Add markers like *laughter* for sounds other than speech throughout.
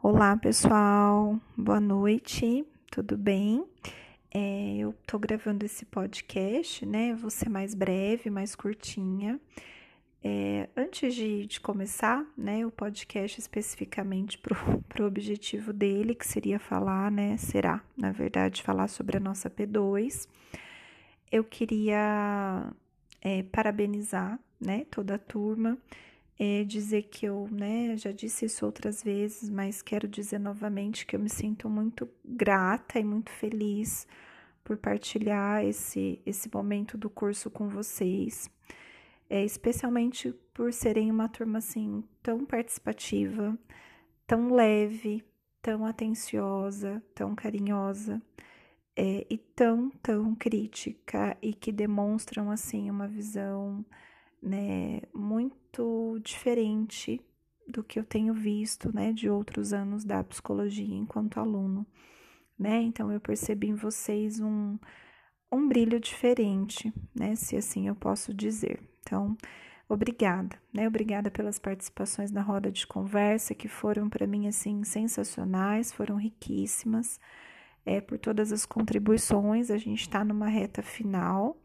Olá, pessoal, boa noite, tudo bem? É, eu tô gravando esse podcast, né? Vou ser mais breve, mais curtinha. É, antes de, de, começar, né, o podcast especificamente para o *laughs* objetivo dele, que seria falar, né, será, na verdade, falar sobre a nossa P2, eu queria é, parabenizar, né, toda a turma, é, dizer que eu, né, já disse isso outras vezes, mas quero dizer novamente que eu me sinto muito grata e muito feliz por partilhar esse, esse momento do curso com vocês, é, especialmente por serem uma turma assim tão participativa, tão leve, tão atenciosa, tão carinhosa. É, e tão, tão crítica e que demonstram assim uma visão né, muito diferente do que eu tenho visto, né, de outros anos da psicologia enquanto aluno, né? Então eu percebi em vocês um um brilho diferente, né, se assim eu posso dizer. Então, obrigada, né? Obrigada pelas participações na roda de conversa que foram para mim assim sensacionais, foram riquíssimas. É, por todas as contribuições, a gente está numa reta final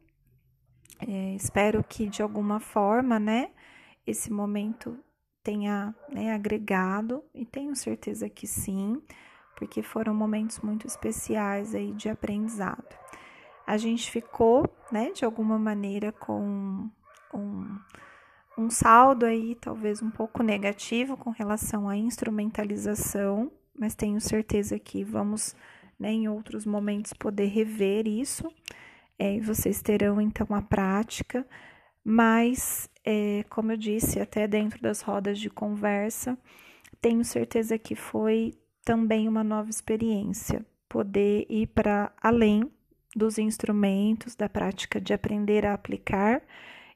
é, espero que de alguma forma, né, esse momento tenha né, agregado e tenho certeza que sim, porque foram momentos muito especiais aí de aprendizado. A gente ficou, né, de alguma maneira com um, um saldo aí talvez um pouco negativo com relação à instrumentalização, mas tenho certeza que vamos, né, em outros momentos poder rever isso é, vocês terão então a prática, mas, é, como eu disse, até dentro das rodas de conversa, tenho certeza que foi também uma nova experiência, poder ir para além dos instrumentos, da prática de aprender a aplicar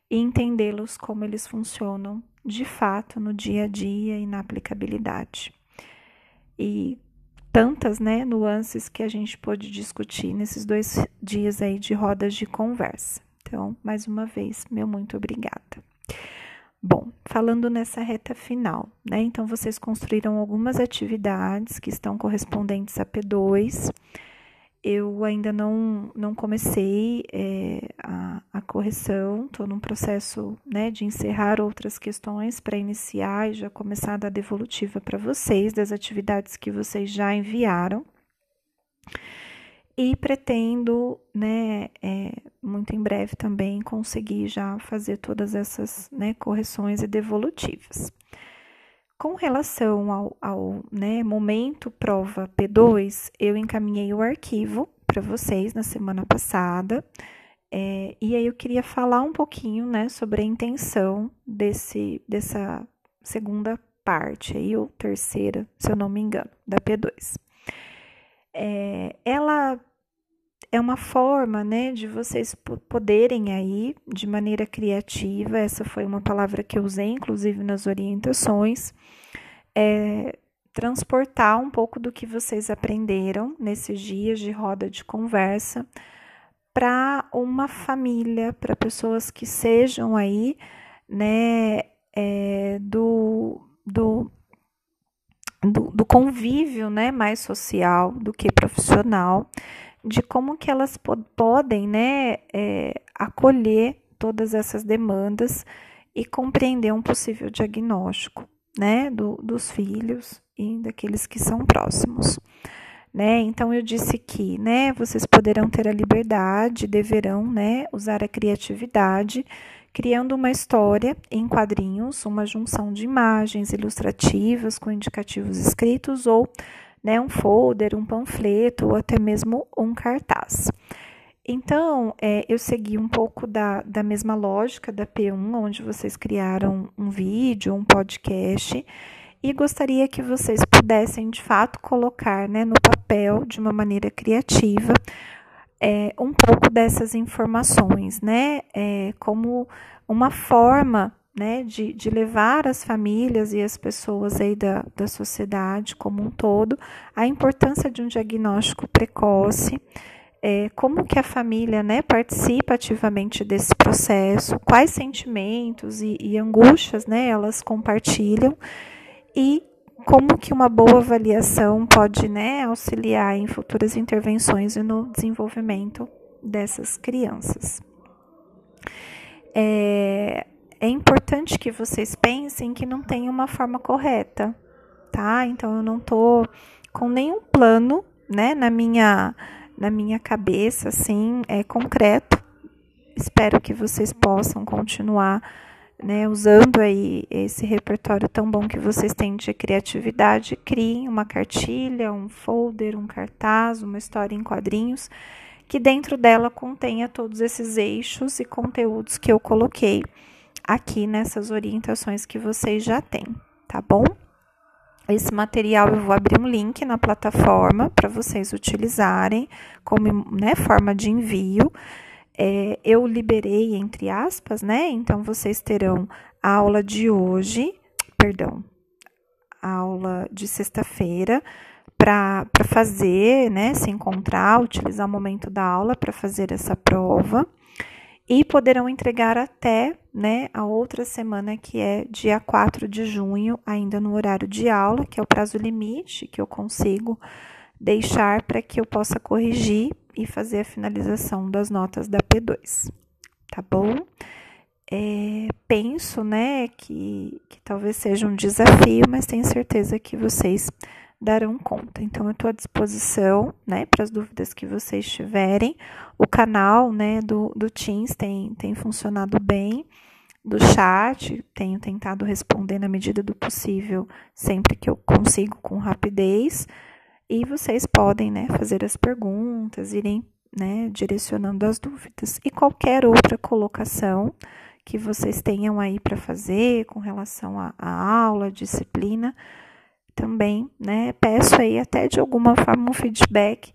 e entendê-los como eles funcionam de fato no dia a dia e na aplicabilidade. E tantas né, nuances que a gente pôde discutir nesses dois dias aí de rodas de conversa. Então, mais uma vez, meu muito obrigada. Bom, falando nessa reta final, né? Então, vocês construíram algumas atividades que estão correspondentes a P2 eu ainda não, não comecei é, a, a, correção, estou num processo né, de encerrar outras questões para iniciar e já começar a dar devolutiva para vocês das atividades que vocês já enviaram. E pretendo, né, é, muito em breve também, conseguir já fazer todas essas né, correções e devolutivas. Com relação ao, ao né, momento prova P2, eu encaminhei o arquivo para vocês na semana passada. É, e aí eu queria falar um pouquinho né, sobre a intenção desse, dessa segunda parte, aí, ou terceira, se eu não me engano, da P2. É, ela é uma forma né, de vocês poderem aí, de maneira criativa, essa foi uma palavra que eu usei, inclusive nas orientações, é, transportar um pouco do que vocês aprenderam nesses dias de roda de conversa para uma família, para pessoas que sejam aí, né, é, do, do, do, do convívio, né, mais social do que profissional de como que elas podem né, é, acolher todas essas demandas e compreender um possível diagnóstico né, do, dos filhos e daqueles que são próximos. Né? Então eu disse que, né, vocês poderão ter a liberdade, deverão, né, usar a criatividade, criando uma história em quadrinhos, uma junção de imagens ilustrativas com indicativos escritos ou né, um folder, um panfleto ou até mesmo um cartaz. Então, é, eu segui um pouco da, da mesma lógica da P1, onde vocês criaram um vídeo, um podcast, e gostaria que vocês pudessem, de fato, colocar né, no papel, de uma maneira criativa, é, um pouco dessas informações, né, é, como uma forma né, de, de levar as famílias e as pessoas aí da, da sociedade como um todo a importância de um diagnóstico precoce, é, como que a família né, participa ativamente desse processo, quais sentimentos e, e angústias né, elas compartilham e como que uma boa avaliação pode né, auxiliar em futuras intervenções e no desenvolvimento dessas crianças. É, é importante que vocês pensem que não tem uma forma correta, tá? Então eu não tô com nenhum plano, né, na minha na minha cabeça assim, é concreto. Espero que vocês possam continuar né, usando aí esse repertório tão bom que vocês têm de criatividade, criem uma cartilha, um folder, um cartaz, uma história em quadrinhos, que dentro dela contenha todos esses eixos e conteúdos que eu coloquei aqui nessas orientações que vocês já têm, tá bom? Esse material eu vou abrir um link na plataforma para vocês utilizarem como né, forma de envio é, eu liberei, entre aspas, né? Então, vocês terão a aula de hoje, perdão, aula de sexta-feira para fazer, né? Se encontrar, utilizar o momento da aula para fazer essa prova e poderão entregar até né, a outra semana, que é dia 4 de junho, ainda no horário de aula, que é o prazo limite que eu consigo deixar para que eu possa corrigir e fazer a finalização das notas da P2, tá bom? É, penso, né, que, que talvez seja um desafio, mas tenho certeza que vocês darão conta. Então, eu estou à disposição, né, para as dúvidas que vocês tiverem. O canal, né, do, do Teams tem, tem funcionado bem. Do chat, tenho tentado responder na medida do possível, sempre que eu consigo, com rapidez. E vocês podem né, fazer as perguntas, irem né, direcionando as dúvidas. E qualquer outra colocação que vocês tenham aí para fazer com relação à, aula, disciplina, também, né, peço aí até de alguma forma um feedback,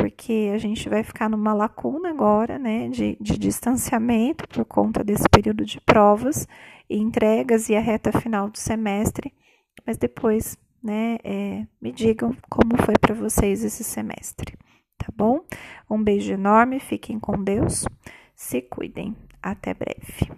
porque a gente vai ficar numa lacuna agora, né, de, de distanciamento por conta desse período de provas e entregas e a reta final do semestre, mas depois né? É, me digam como foi para vocês esse semestre, tá bom? Um beijo enorme, fiquem com Deus, se cuidem. Até breve.